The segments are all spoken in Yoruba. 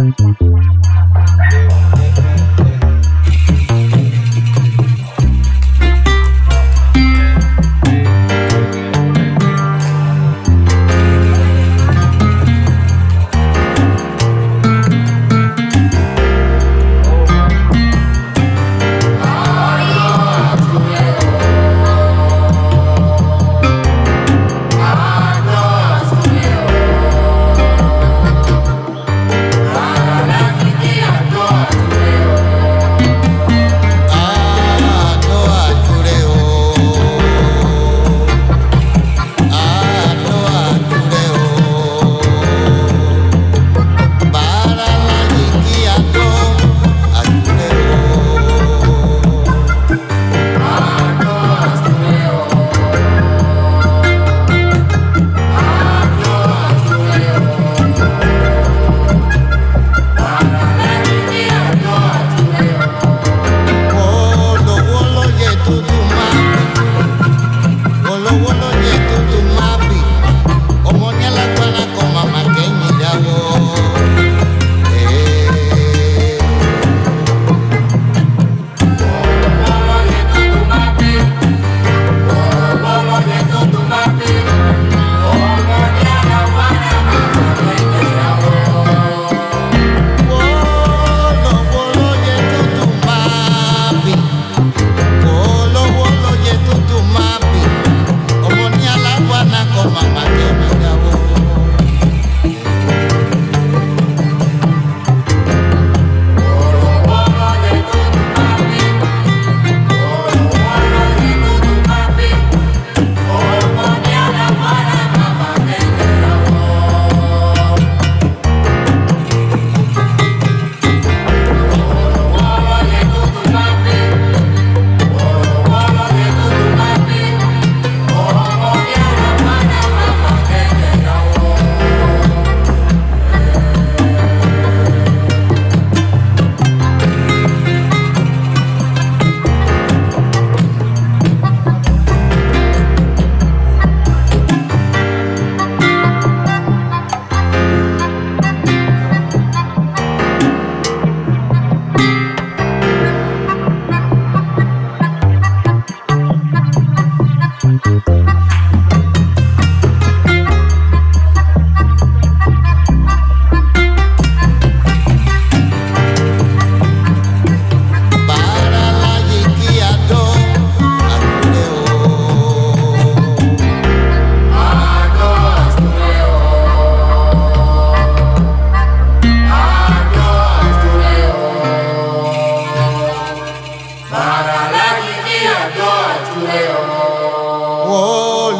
Thank you.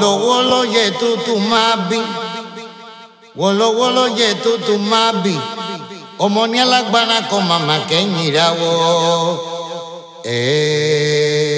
lọ́wọ́ lọ́yẹ̀ tó tó máa bí wọ́n lọ́wọ́ lọ́yẹ̀ tó tó máa bí ọmọ ní alágbára kan màmá kẹ́yìn ìdáwọ́ ẹ̀ẹ́.